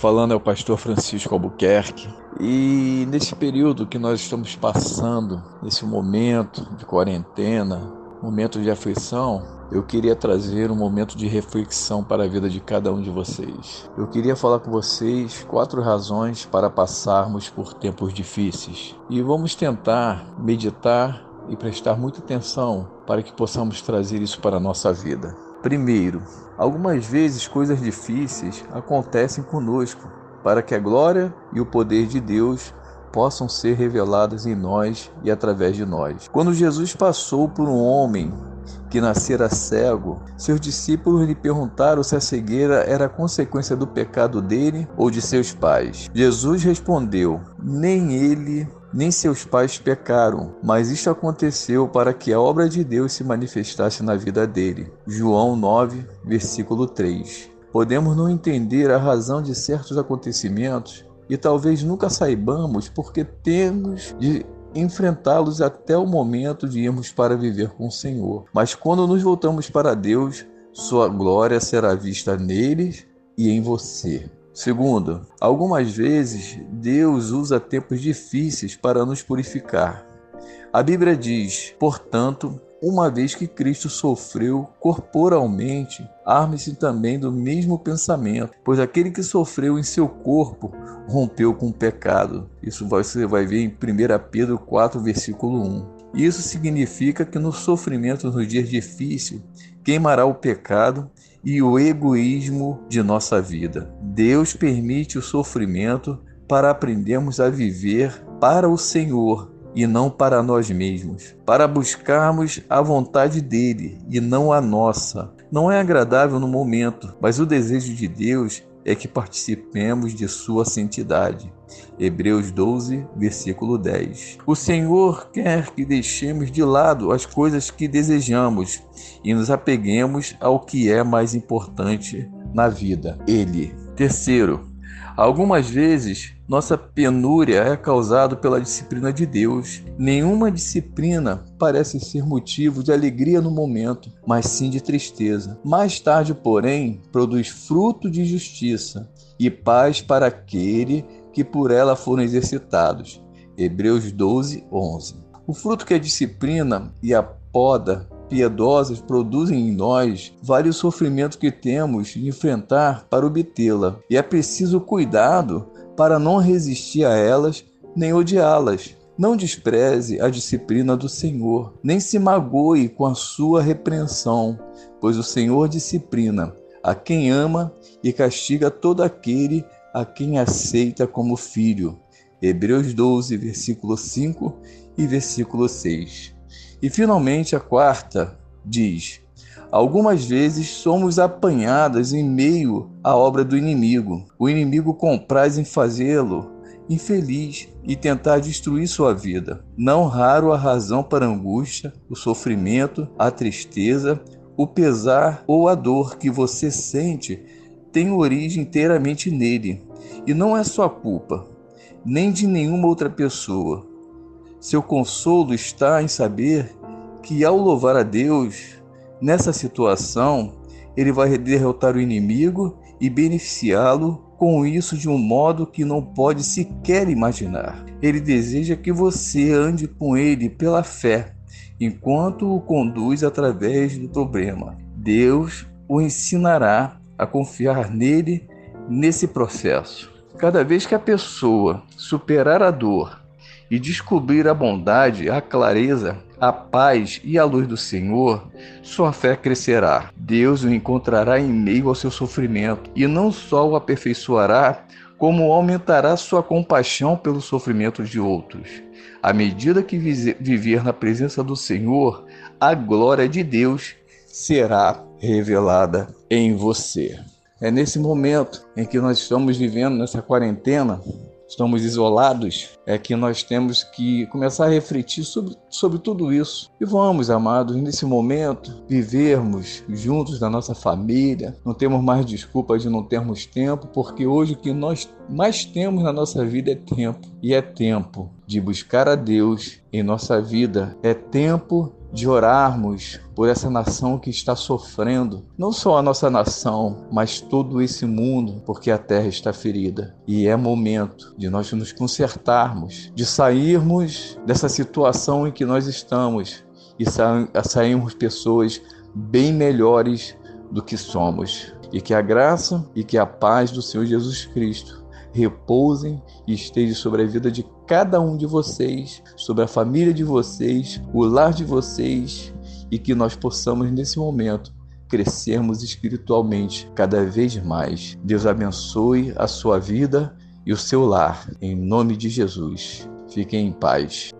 falando é o pastor Francisco Albuquerque. E nesse período que nós estamos passando, nesse momento de quarentena, momento de aflição, eu queria trazer um momento de reflexão para a vida de cada um de vocês. Eu queria falar com vocês quatro razões para passarmos por tempos difíceis. E vamos tentar meditar e prestar muita atenção para que possamos trazer isso para a nossa vida. Primeiro, algumas vezes coisas difíceis acontecem conosco para que a glória e o poder de Deus possam ser revelados em nós e através de nós. Quando Jesus passou por um homem que nascera cego, seus discípulos lhe perguntaram se a cegueira era consequência do pecado dele ou de seus pais. Jesus respondeu: Nem ele nem seus pais pecaram, mas isto aconteceu para que a obra de Deus se manifestasse na vida dele. João 9, versículo 3. Podemos não entender a razão de certos acontecimentos e talvez nunca saibamos porque temos de enfrentá-los até o momento de irmos para viver com o Senhor. Mas quando nos voltamos para Deus, sua glória será vista neles e em você. Segundo, algumas vezes Deus usa tempos difíceis para nos purificar. A Bíblia diz, portanto, uma vez que Cristo sofreu corporalmente, arme-se também do mesmo pensamento, pois aquele que sofreu em seu corpo rompeu com o pecado. Isso você vai ver em 1 Pedro 4, versículo 1. Isso significa que no sofrimento nos dias difíceis queimará o pecado e o egoísmo de nossa vida. Deus permite o sofrimento para aprendermos a viver para o Senhor e não para nós mesmos, para buscarmos a vontade dele e não a nossa. Não é agradável no momento, mas o desejo de Deus é que participemos de sua santidade. Hebreus 12, versículo 10. O Senhor quer que deixemos de lado as coisas que desejamos e nos apeguemos ao que é mais importante na vida, Ele. Terceiro, algumas vezes nossa penúria é causada pela disciplina de Deus. Nenhuma disciplina parece ser motivo de alegria no momento, mas sim de tristeza. Mais tarde, porém, produz fruto de justiça e paz para aquele que por ela foram exercitados. Hebreus 12, 11. O fruto que a disciplina e a poda piedosas produzem em nós vários sofrimentos que temos de enfrentar para obtê-la. E é preciso cuidado para não resistir a elas nem odiá-las. Não despreze a disciplina do Senhor, nem se magoe com a sua repreensão, pois o Senhor disciplina a quem ama e castiga todo aquele a quem aceita como filho. Hebreus 12, versículo 5 e versículo 6. E finalmente a quarta diz: Algumas vezes somos apanhadas em meio à obra do inimigo. O inimigo compraz em fazê-lo infeliz e tentar destruir sua vida. Não raro a razão para a angústia, o sofrimento, a tristeza, o pesar ou a dor que você sente tem origem inteiramente nele e não é sua culpa, nem de nenhuma outra pessoa. Seu consolo está em saber que, ao louvar a Deus, Nessa situação, ele vai derrotar o inimigo e beneficiá-lo com isso de um modo que não pode sequer imaginar. Ele deseja que você ande com ele pela fé, enquanto o conduz através do problema. Deus o ensinará a confiar nele nesse processo. Cada vez que a pessoa superar a dor e descobrir a bondade, a clareza a paz e a luz do Senhor, sua fé crescerá. Deus o encontrará em meio ao seu sofrimento e não só o aperfeiçoará, como aumentará sua compaixão pelo sofrimento de outros. À medida que viver na presença do Senhor, a glória de Deus será revelada em você. É nesse momento em que nós estamos vivendo nessa quarentena estamos isolados, é que nós temos que começar a refletir sobre, sobre tudo isso. E vamos, amados, nesse momento, vivermos juntos da nossa família, não temos mais desculpa de não termos tempo, porque hoje o que nós mais temos na nossa vida é tempo. E é tempo de buscar a Deus em nossa vida, é tempo de orarmos por essa nação que está sofrendo, não só a nossa nação, mas todo esse mundo, porque a terra está ferida. E é momento de nós nos consertarmos, de sairmos dessa situação em que nós estamos e sairmos pessoas bem melhores do que somos. E que a graça e que a paz do Senhor Jesus Cristo repousem e estejam sobre a vida de cada um de vocês, sobre a família de vocês, o lar de vocês e que nós possamos nesse momento crescermos espiritualmente cada vez mais. Deus abençoe a sua vida e o seu lar, em nome de Jesus. Fiquem em paz.